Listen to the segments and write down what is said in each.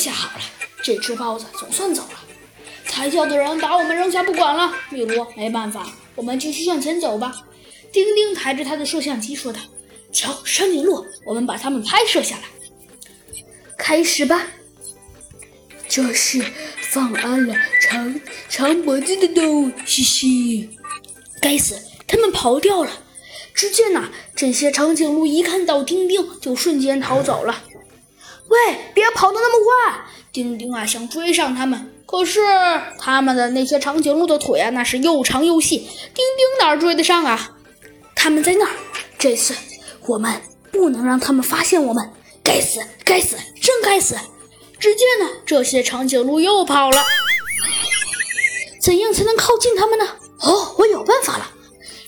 下好了，这只豹子总算走了。抬轿的人把我们扔下不管了，米罗，没办法，我们继续向前走吧。丁丁抬着他的摄像机说道：“瞧，长颈鹿，我们把它们拍摄下来。开始吧。”这是放安了长长脖子的动物，嘻嘻。该死，他们跑掉了。只见呐，这些长颈鹿一看到丁丁，就瞬间逃走了。喂，跑得那么快！丁丁啊，想追上他们。可是他们的那些长颈鹿的腿啊，那是又长又细，丁丁哪追得上啊？他们在那儿，这次我们不能让他们发现我们。该死，该死，真该死！只见呢，这些长颈鹿又跑了。怎样才能靠近他们呢？哦，我有办法了！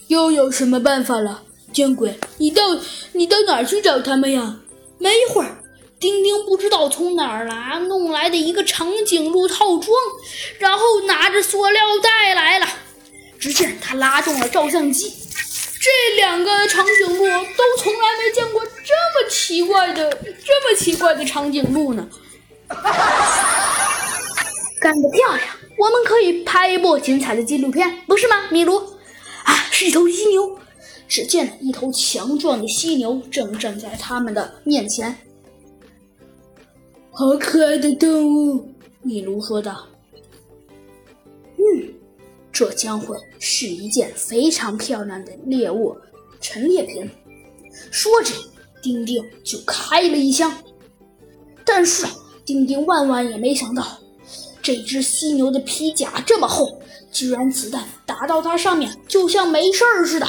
又有什么办法了？见鬼！你到你到哪儿去找他们呀？没一会儿。丁丁不知道从哪儿来弄来的一个长颈鹿套装，然后拿着塑料袋来了。只见他拉动了照相机，这两个长颈鹿都从来没见过这么奇怪的、这么奇怪的长颈鹿呢。干得漂亮！我们可以拍一部精彩的纪录片，不是吗，米卢？啊，是一头犀牛。只见一头强壮的犀牛正站在他们的面前。好可爱的动物，米卢说道。嗯，这将会是一件非常漂亮的猎物陈列品。说着，丁丁就开了一枪。但是，丁丁万万也没想到，这只犀牛的皮甲这么厚，居然子弹打到它上面就像没事儿似的。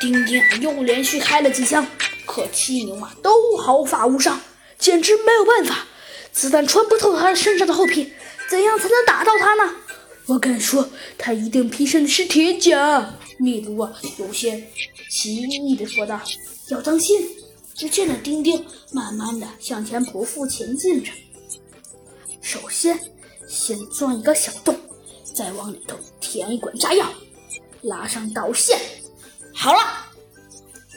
丁丁又连续开了几枪，可犀牛啊都毫发无伤。简直没有办法，子弹穿不透他身上的厚皮，怎样才能打到他呢？我敢说，他一定披上的是铁甲。米卢啊，有些奇异的说道：“要当心！”只见那丁丁慢慢的向前匍匐前进着。首先，先钻一个小洞，再往里头填一管炸药，拉上导线。好了。